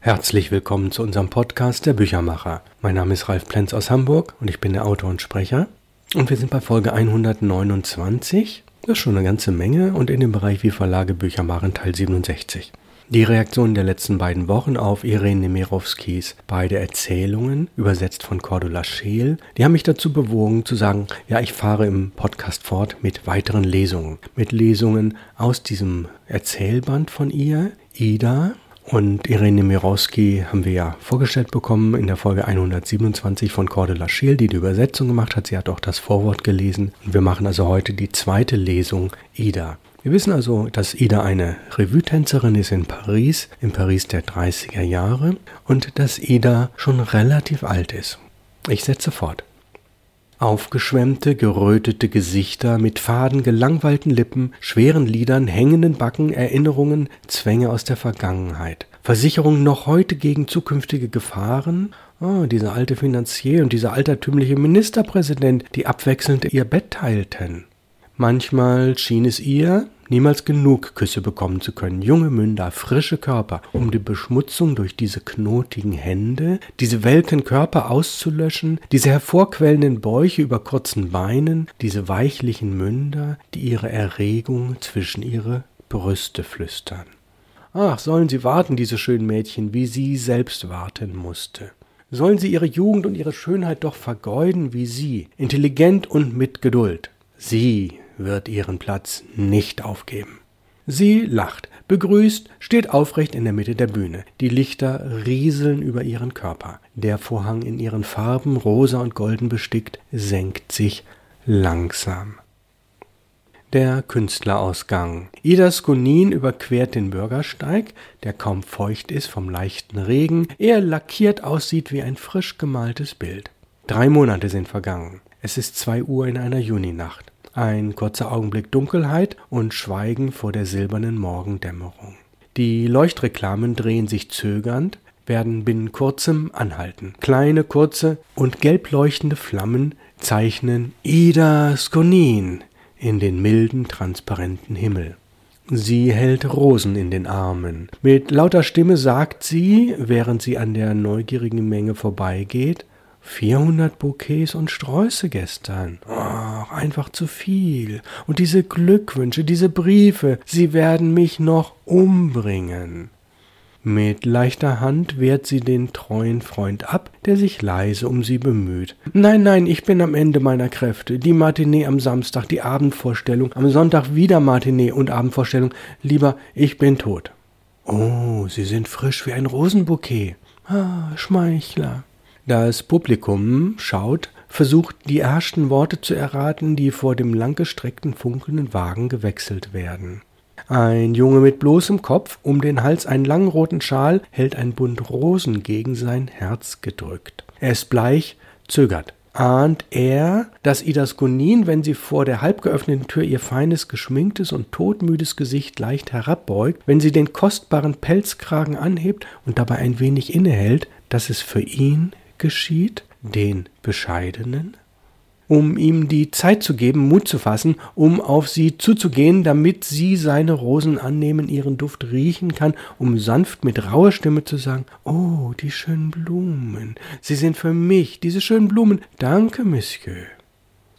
Herzlich willkommen zu unserem Podcast Der Büchermacher. Mein Name ist Ralf Plenz aus Hamburg und ich bin der Autor und Sprecher. Und wir sind bei Folge 129. Das ist schon eine ganze Menge und in dem Bereich Wie Verlage Bücher machen Teil 67. Die Reaktionen der letzten beiden Wochen auf Irene Nemirovskis beide Erzählungen, übersetzt von Cordula Scheel, die haben mich dazu bewogen zu sagen, ja, ich fahre im Podcast fort mit weiteren Lesungen. Mit Lesungen aus diesem Erzählband von ihr, Ida, und Irene Mirowski haben wir ja vorgestellt bekommen in der Folge 127 von Cordula Schiel, die die Übersetzung gemacht hat. Sie hat auch das Vorwort gelesen. Und wir machen also heute die zweite Lesung Ida. Wir wissen also, dass Ida eine Revue-Tänzerin ist in Paris, in Paris der 30er Jahre, und dass Ida schon relativ alt ist. Ich setze fort. Aufgeschwemmte, gerötete Gesichter mit faden, gelangweilten Lippen, schweren Lidern, hängenden Backen, Erinnerungen, Zwänge aus der Vergangenheit. Versicherungen noch heute gegen zukünftige Gefahren. Oh, dieser alte Finanzier und dieser altertümliche Ministerpräsident, die abwechselnd ihr Bett teilten. Manchmal schien es ihr, niemals genug Küsse bekommen zu können. Junge Münder, frische Körper, um die Beschmutzung durch diese knotigen Hände, diese welken Körper auszulöschen, diese hervorquellenden Bäuche über kurzen Beinen, diese weichlichen Münder, die ihre Erregung zwischen ihre Brüste flüstern. Ach, sollen sie warten, diese schönen Mädchen, wie sie selbst warten musste. Sollen sie ihre Jugend und ihre Schönheit doch vergeuden wie sie, intelligent und mit Geduld. Sie wird ihren Platz nicht aufgeben. Sie lacht, begrüßt, steht aufrecht in der Mitte der Bühne. Die Lichter rieseln über ihren Körper. Der Vorhang in ihren Farben, rosa und golden bestickt, senkt sich langsam. Der Künstlerausgang. Ida Skonin überquert den Bürgersteig, der kaum feucht ist vom leichten Regen, er lackiert aussieht wie ein frisch gemaltes Bild. Drei Monate sind vergangen. Es ist zwei Uhr in einer Juninacht. Ein kurzer Augenblick Dunkelheit und Schweigen vor der silbernen Morgendämmerung. Die Leuchtreklamen drehen sich zögernd, werden binnen kurzem anhalten. Kleine, kurze und gelb leuchtende Flammen zeichnen Ida Skonin in den milden, transparenten Himmel. Sie hält Rosen in den Armen. Mit lauter Stimme sagt sie, während sie an der neugierigen Menge vorbeigeht, 400 Bouquets und Sträuße gestern. Ach, einfach zu viel. Und diese Glückwünsche, diese Briefe, sie werden mich noch umbringen. Mit leichter Hand wehrt sie den treuen Freund ab, der sich leise um sie bemüht. Nein, nein, ich bin am Ende meiner Kräfte. Die Matinee am Samstag, die Abendvorstellung, am Sonntag wieder Matinee und Abendvorstellung. Lieber, ich bin tot. Oh, Sie sind frisch wie ein Rosenbouquet. Ah, Schmeichler. Das Publikum schaut, versucht die ersten Worte zu erraten, die vor dem langgestreckten funkelnden Wagen gewechselt werden. Ein Junge mit bloßem Kopf, um den Hals einen langen roten Schal, hält ein Bund Rosen gegen sein Herz gedrückt. Er ist bleich, zögert. Ahnt er, dass Idas Gunin, wenn sie vor der halb geöffneten Tür ihr feines, geschminktes und todmüdes Gesicht leicht herabbeugt, wenn sie den kostbaren Pelzkragen anhebt und dabei ein wenig innehält, dass es für ihn geschieht, den Bescheidenen, um ihm die Zeit zu geben, Mut zu fassen, um auf sie zuzugehen, damit sie seine Rosen annehmen, ihren Duft riechen kann, um sanft mit rauer Stimme zu sagen, Oh, die schönen Blumen, sie sind für mich, diese schönen Blumen, danke, Monsieur.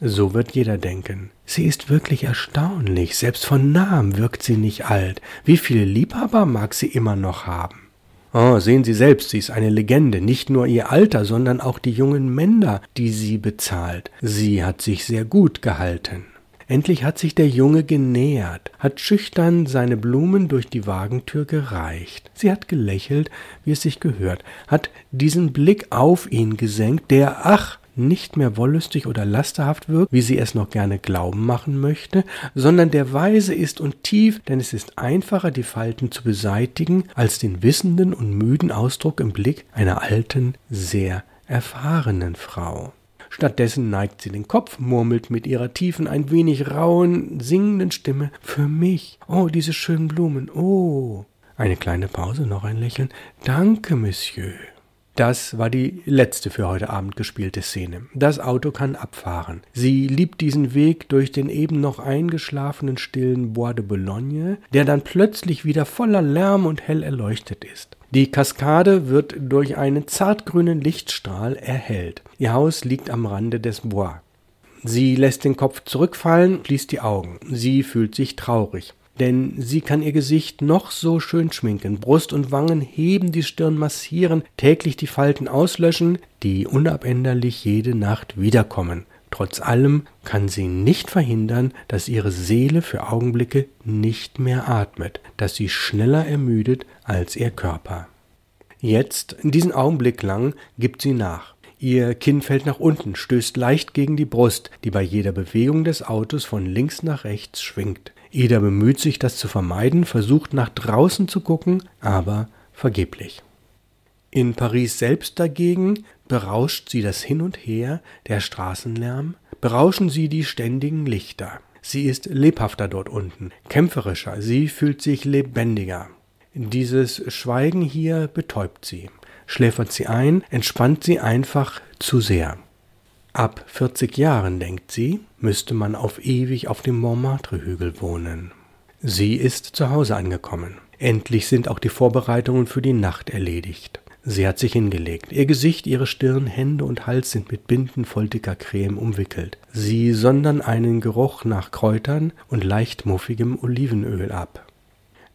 So wird jeder denken. Sie ist wirklich erstaunlich, selbst von Namen wirkt sie nicht alt. Wie viele Liebhaber mag sie immer noch haben? Oh, sehen Sie selbst, sie ist eine Legende, nicht nur ihr Alter, sondern auch die jungen Männer, die sie bezahlt. Sie hat sich sehr gut gehalten. Endlich hat sich der Junge genähert, hat schüchtern seine Blumen durch die Wagentür gereicht. Sie hat gelächelt, wie es sich gehört, hat diesen Blick auf ihn gesenkt, der, ach, nicht mehr wollüstig oder lasterhaft wirkt, wie sie es noch gerne glauben machen möchte, sondern der weise ist und tief, denn es ist einfacher, die Falten zu beseitigen, als den wissenden und müden Ausdruck im Blick einer alten, sehr erfahrenen Frau. Stattdessen neigt sie den Kopf, murmelt mit ihrer tiefen, ein wenig rauen, singenden Stimme Für mich. Oh, diese schönen Blumen. Oh. Eine kleine Pause, noch ein Lächeln. Danke, Monsieur. Das war die letzte für heute Abend gespielte Szene. Das Auto kann abfahren. Sie liebt diesen Weg durch den eben noch eingeschlafenen stillen Bois de Boulogne, der dann plötzlich wieder voller Lärm und hell erleuchtet ist. Die Kaskade wird durch einen zartgrünen Lichtstrahl erhellt. Ihr Haus liegt am Rande des Bois. Sie lässt den Kopf zurückfallen, schließt die Augen. Sie fühlt sich traurig denn sie kann ihr Gesicht noch so schön schminken, Brust und Wangen heben, die Stirn massieren, täglich die Falten auslöschen, die unabänderlich jede Nacht wiederkommen. Trotz allem kann sie nicht verhindern, dass ihre Seele für Augenblicke nicht mehr atmet, dass sie schneller ermüdet als ihr Körper. Jetzt, diesen Augenblick lang, gibt sie nach. Ihr Kinn fällt nach unten, stößt leicht gegen die Brust, die bei jeder Bewegung des Autos von links nach rechts schwingt. Ida bemüht sich, das zu vermeiden, versucht nach draußen zu gucken, aber vergeblich. In Paris selbst dagegen berauscht sie das Hin und Her, der Straßenlärm, berauschen sie die ständigen Lichter. Sie ist lebhafter dort unten, kämpferischer, sie fühlt sich lebendiger. Dieses Schweigen hier betäubt sie, schläfert sie ein, entspannt sie einfach zu sehr. Ab 40 Jahren, denkt sie, müsste man auf ewig auf dem Montmartre-Hügel wohnen. Sie ist zu Hause angekommen. Endlich sind auch die Vorbereitungen für die Nacht erledigt. Sie hat sich hingelegt. Ihr Gesicht, ihre Stirn, Hände und Hals sind mit Binden voll dicker Creme umwickelt. Sie sondern einen Geruch nach Kräutern und leicht muffigem Olivenöl ab.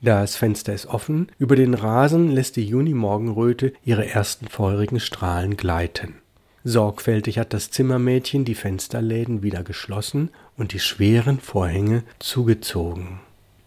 Das Fenster ist offen, über den Rasen lässt die Junimorgenröte ihre ersten feurigen Strahlen gleiten. Sorgfältig hat das Zimmermädchen die Fensterläden wieder geschlossen und die schweren Vorhänge zugezogen.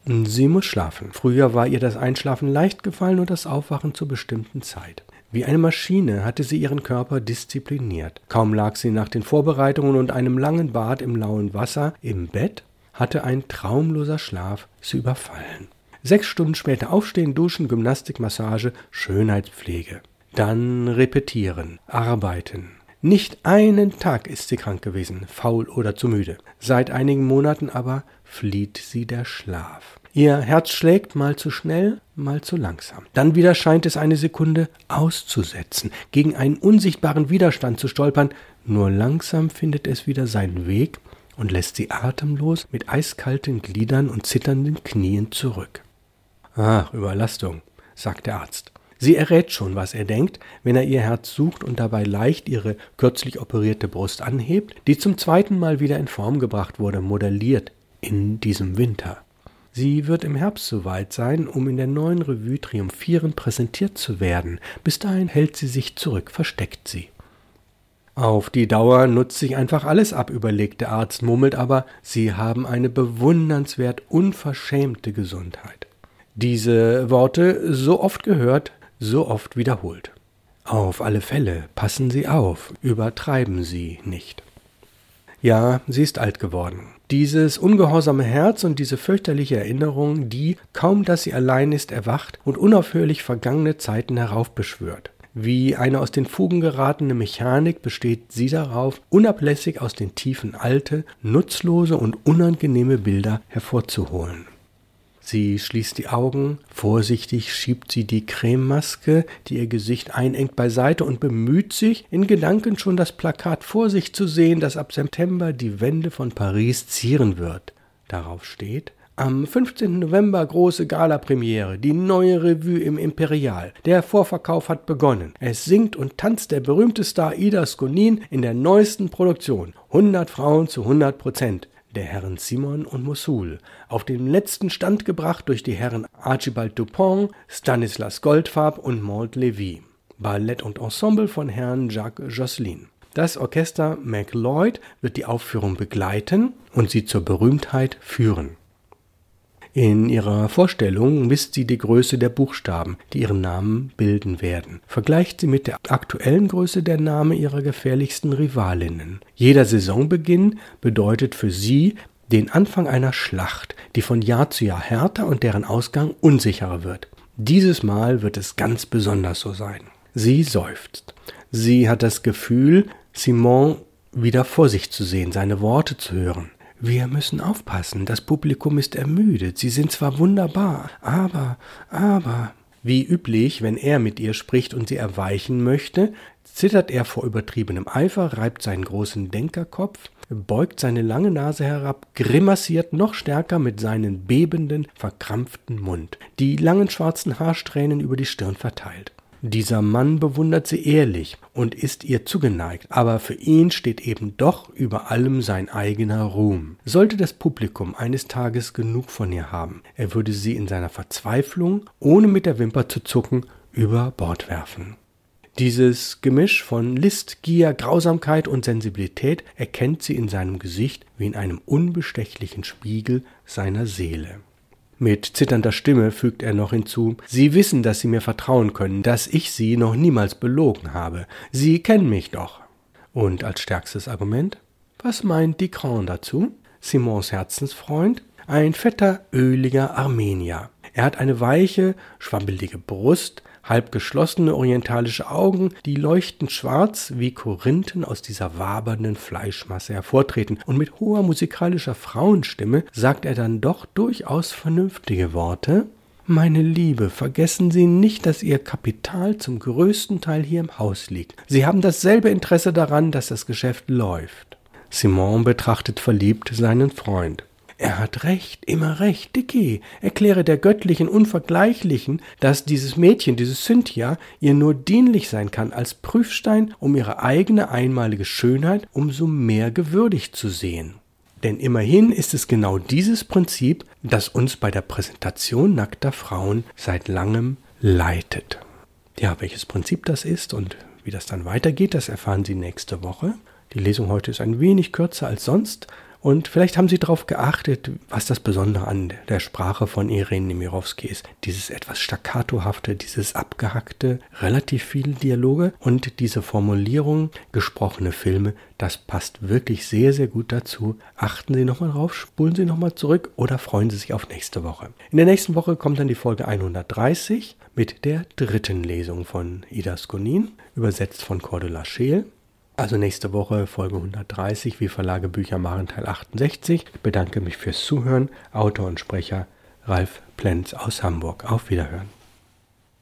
Sie muss schlafen. Früher war ihr das Einschlafen leicht gefallen und das Aufwachen zur bestimmten Zeit. Wie eine Maschine hatte sie ihren Körper diszipliniert. Kaum lag sie nach den Vorbereitungen und einem langen Bad im lauen Wasser im Bett, hatte ein traumloser Schlaf sie überfallen. Sechs Stunden später aufstehen, duschen, Gymnastik, Massage, Schönheitspflege. Dann repetieren, arbeiten, nicht einen Tag ist sie krank gewesen, faul oder zu müde. Seit einigen Monaten aber flieht sie der Schlaf. Ihr Herz schlägt mal zu schnell, mal zu langsam. Dann wieder scheint es eine Sekunde auszusetzen, gegen einen unsichtbaren Widerstand zu stolpern. Nur langsam findet es wieder seinen Weg und lässt sie atemlos mit eiskalten Gliedern und zitternden Knien zurück. Ach, Überlastung, sagt der Arzt. Sie errät schon, was er denkt, wenn er ihr Herz sucht und dabei leicht ihre kürzlich operierte Brust anhebt, die zum zweiten Mal wieder in Form gebracht wurde, modelliert in diesem Winter. Sie wird im Herbst so weit sein, um in der neuen Revue triumphierend präsentiert zu werden. Bis dahin hält sie sich zurück, versteckt sie. Auf die Dauer nutzt sich einfach alles ab, überlegt der Arzt, murmelt aber, Sie haben eine bewundernswert unverschämte Gesundheit. Diese Worte, so oft gehört, so oft wiederholt. Auf alle Fälle passen Sie auf, übertreiben Sie nicht. Ja, sie ist alt geworden. Dieses ungehorsame Herz und diese fürchterliche Erinnerung, die, kaum dass sie allein ist, erwacht und unaufhörlich vergangene Zeiten heraufbeschwört. Wie eine aus den Fugen geratene Mechanik besteht sie darauf, unablässig aus den Tiefen alte, nutzlose und unangenehme Bilder hervorzuholen. Sie schließt die Augen, vorsichtig schiebt sie die Crememaske, die ihr Gesicht einengt, beiseite und bemüht sich, in Gedanken schon das Plakat vor sich zu sehen, das ab September die Wände von Paris zieren wird. Darauf steht am 15. November große Galapremiere, die neue Revue im Imperial. Der Vorverkauf hat begonnen. Es singt und tanzt der berühmte Star Ida Skonin in der neuesten Produktion. 100 Frauen zu 100 Prozent der Herren Simon und Mosul, auf den letzten Stand gebracht durch die Herren Archibald Dupont, Stanislas Goldfarb und Maud Levy. Ballett und Ensemble von Herrn Jacques Josselin. Das Orchester MacLeod wird die Aufführung begleiten und sie zur Berühmtheit führen. In ihrer Vorstellung misst sie die Größe der Buchstaben, die ihren Namen bilden werden, vergleicht sie mit der aktuellen Größe der Namen ihrer gefährlichsten Rivalinnen. Jeder Saisonbeginn bedeutet für sie den Anfang einer Schlacht, die von Jahr zu Jahr härter und deren Ausgang unsicherer wird. Dieses Mal wird es ganz besonders so sein. Sie seufzt. Sie hat das Gefühl, Simon wieder vor sich zu sehen, seine Worte zu hören. Wir müssen aufpassen, das Publikum ist ermüdet, sie sind zwar wunderbar, aber, aber. Wie üblich, wenn er mit ihr spricht und sie erweichen möchte, zittert er vor übertriebenem Eifer, reibt seinen großen Denkerkopf, beugt seine lange Nase herab, grimassiert noch stärker mit seinen bebenden, verkrampften Mund, die langen schwarzen Haarsträhnen über die Stirn verteilt. Dieser Mann bewundert sie ehrlich und ist ihr zugeneigt, aber für ihn steht eben doch über allem sein eigener Ruhm. Sollte das Publikum eines Tages genug von ihr haben, er würde sie in seiner Verzweiflung, ohne mit der Wimper zu zucken, über Bord werfen. Dieses Gemisch von List, Gier, Grausamkeit und Sensibilität erkennt sie in seinem Gesicht wie in einem unbestechlichen Spiegel seiner Seele. Mit zitternder Stimme fügt er noch hinzu Sie wissen, dass Sie mir vertrauen können, dass ich Sie noch niemals belogen habe. Sie kennen mich doch. Und als stärkstes Argument Was meint Dicron dazu? Simons Herzensfreund? Ein fetter, öliger Armenier. Er hat eine weiche, schwammelige Brust, halb geschlossene orientalische Augen, die leuchtend schwarz wie Korinthen aus dieser wabernden Fleischmasse hervortreten, und mit hoher musikalischer Frauenstimme sagt er dann doch durchaus vernünftige Worte. Meine Liebe, vergessen Sie nicht, dass Ihr Kapital zum größten Teil hier im Haus liegt. Sie haben dasselbe Interesse daran, dass das Geschäft läuft. Simon betrachtet verliebt seinen Freund. Er hat recht, immer recht, Dicky. Erkläre der göttlichen Unvergleichlichen, dass dieses Mädchen, diese Cynthia, ihr nur dienlich sein kann als Prüfstein, um ihre eigene einmalige Schönheit umso mehr gewürdigt zu sehen. Denn immerhin ist es genau dieses Prinzip, das uns bei der Präsentation nackter Frauen seit langem leitet. Ja, welches Prinzip das ist und wie das dann weitergeht, das erfahren Sie nächste Woche. Die Lesung heute ist ein wenig kürzer als sonst, und vielleicht haben Sie darauf geachtet, was das Besondere an der Sprache von Irene Nemirovsky ist. Dieses etwas staccatohafte, dieses abgehackte, relativ viele Dialoge und diese Formulierung, gesprochene Filme, das passt wirklich sehr, sehr gut dazu. Achten Sie nochmal drauf, spulen Sie nochmal zurück oder freuen Sie sich auf nächste Woche. In der nächsten Woche kommt dann die Folge 130 mit der dritten Lesung von Ida Skonin, übersetzt von Cordula Scheel. Also nächste Woche Folge 130, wie Verlage Bücher machen, Teil 68. Ich bedanke mich fürs Zuhören. Autor und Sprecher Ralf Plenz aus Hamburg. Auf Wiederhören.